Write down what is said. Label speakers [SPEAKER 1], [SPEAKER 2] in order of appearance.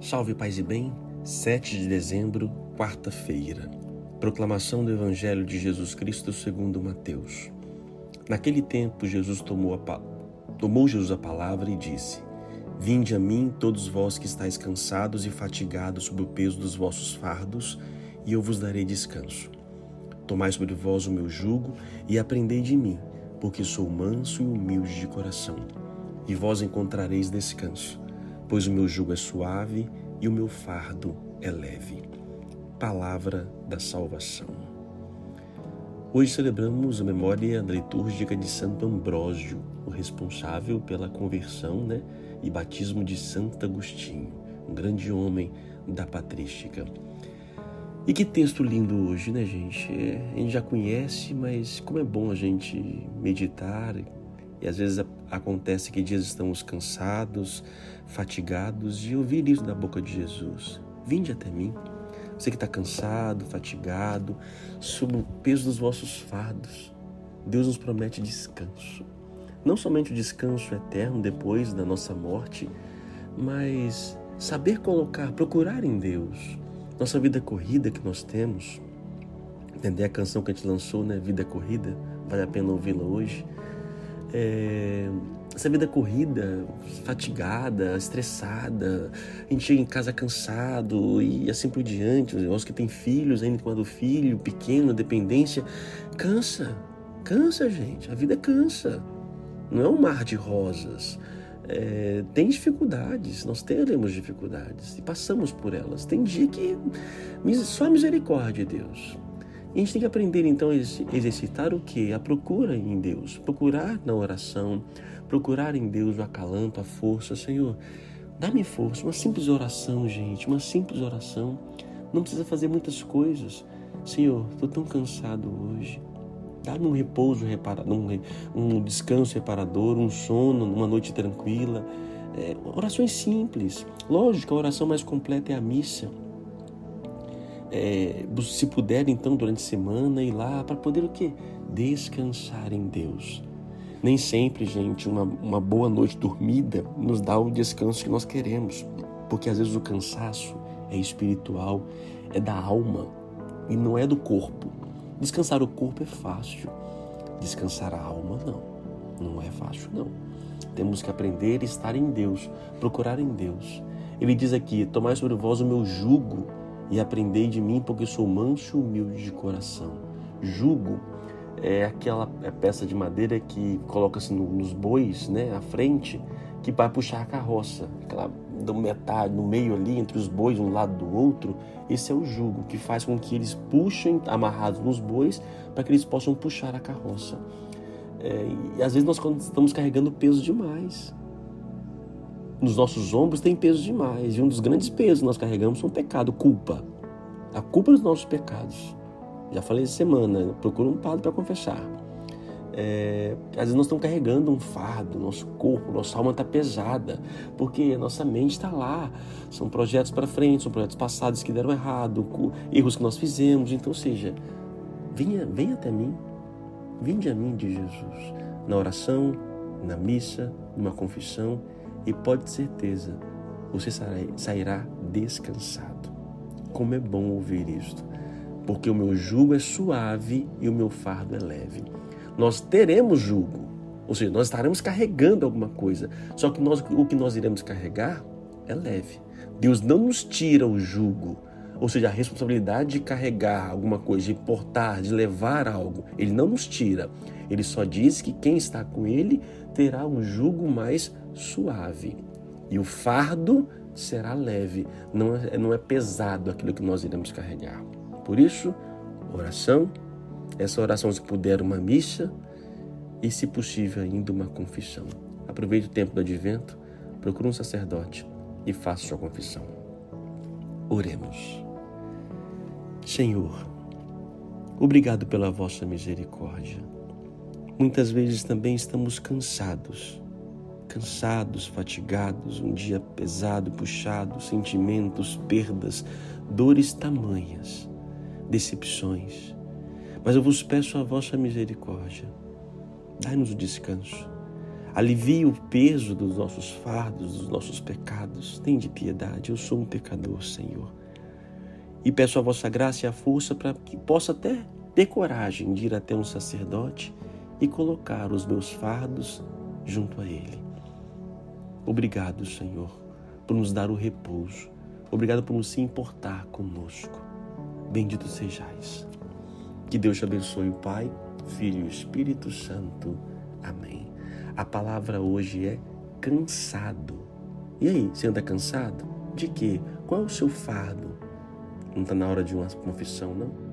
[SPEAKER 1] Salve paz e bem, 7 de dezembro, quarta-feira. Proclamação do Evangelho de Jesus Cristo segundo Mateus. Naquele tempo Jesus tomou, a, tomou Jesus a palavra e disse: Vinde a mim, todos vós que estáis cansados e fatigados sob o peso dos vossos fardos, e eu vos darei descanso. Tomai sobre vós o meu jugo e aprendei de mim, porque sou manso e humilde de coração, e vós encontrareis descanso pois o meu jugo é suave e o meu fardo é leve. Palavra da salvação. Hoje celebramos a memória da litúrgica de Santo Ambrósio, o responsável pela conversão né, e batismo de Santo Agostinho, um grande homem da patrística. E que texto lindo hoje, né, gente? É, a gente já conhece, mas como é bom a gente meditar e às vezes acontece que dias estamos cansados, fatigados e ouvir isso da boca de Jesus. Vinde até mim. Você que está cansado, fatigado, sob o peso dos vossos fardos. Deus nos promete descanso. Não somente o descanso eterno depois da nossa morte, mas saber colocar, procurar em Deus. Nossa vida corrida que nós temos. Entender a canção que a gente lançou, né? Vida corrida. Vale a pena ouvi-la hoje é, essa vida corrida, fatigada, estressada, a gente chega em casa cansado e assim por diante, os que têm filhos, ainda quando filho pequeno, dependência, cansa, cansa, gente, a vida cansa. Não é um mar de rosas. É, tem dificuldades, nós teremos dificuldades e passamos por elas. Tem dia que só a misericórdia de Deus. E a gente tem que aprender então a exercitar o que? A procura em Deus, procurar na oração, procurar em Deus o acalanto, a força. Senhor, dá-me força, uma simples oração, gente, uma simples oração. Não precisa fazer muitas coisas. Senhor, estou tão cansado hoje. Dá-me um repouso reparador, um, um, descanso reparador, um sono, uma noite tranquila. É, orações simples. Lógico, a oração mais completa é a missa é, se puder então durante a semana ir lá para poder o quê? Descansar em Deus. Nem sempre, gente, uma, uma boa noite dormida nos dá o descanso que nós queremos, porque às vezes o cansaço é espiritual, é da alma e não é do corpo. Descansar o corpo é fácil, descansar a alma não, não é fácil não. Temos que aprender a estar em Deus, procurar em Deus. Ele diz aqui: Tomai sobre vós o meu jugo e aprendei de mim, porque sou manso e humilde de coração. Jugo é aquela é peça de madeira que coloca-se nos bois, né, à frente, que vai puxar a carroça. Aquela do metade, no meio ali, entre os bois, um lado do outro, esse é o jugo, que faz com que eles puxem, amarrados nos bois, para que eles possam puxar a carroça. É, e às vezes nós estamos carregando peso demais nos nossos ombros tem peso demais. E um dos grandes pesos que nós carregamos são pecado, culpa. A culpa dos nossos pecados. Já falei essa semana, procura um padre para confessar. É, às vezes nós estamos carregando um fardo, nosso corpo, nossa alma está pesada, porque a nossa mente está lá. São projetos para frente, são projetos passados que deram errado, erros que nós fizemos. Então, ou seja, venha, venha até mim, vinde a mim de Jesus, na oração, na missa, numa confissão e pode ter certeza, você sairá descansado. Como é bom ouvir isto, porque o meu jugo é suave e o meu fardo é leve. Nós teremos jugo, ou seja, nós estaremos carregando alguma coisa, só que nós, o que nós iremos carregar é leve. Deus não nos tira o jugo, ou seja, a responsabilidade de carregar alguma coisa, de portar, de levar algo. Ele não nos tira. Ele só diz que quem está com ele terá um jugo mais suave e o fardo será leve, não é, não é pesado aquilo que nós iremos carregar. Por isso, oração, essa oração, se puder, uma missa e, se possível, ainda uma confissão. Aproveite o tempo do advento, procure um sacerdote e faça sua confissão. Oremos. Senhor, obrigado pela vossa misericórdia. Muitas vezes também estamos cansados cansados, fatigados, um dia pesado, puxado, sentimentos, perdas, dores tamanhas, decepções. Mas eu vos peço a vossa misericórdia. Dai-nos o descanso. Alivia o peso dos nossos fardos, dos nossos pecados. Tem de piedade, eu sou um pecador, Senhor. E peço a vossa graça e a força para que possa até ter coragem de ir até um sacerdote e colocar os meus fardos junto a ele. Obrigado, Senhor, por nos dar o repouso. Obrigado por nos se importar conosco. Bendito sejais. Que Deus te abençoe, o Pai, Filho e Espírito Santo. Amém. A palavra hoje é cansado. E aí, você anda cansado? De quê? Qual é o seu fardo? Não está na hora de uma confissão, não?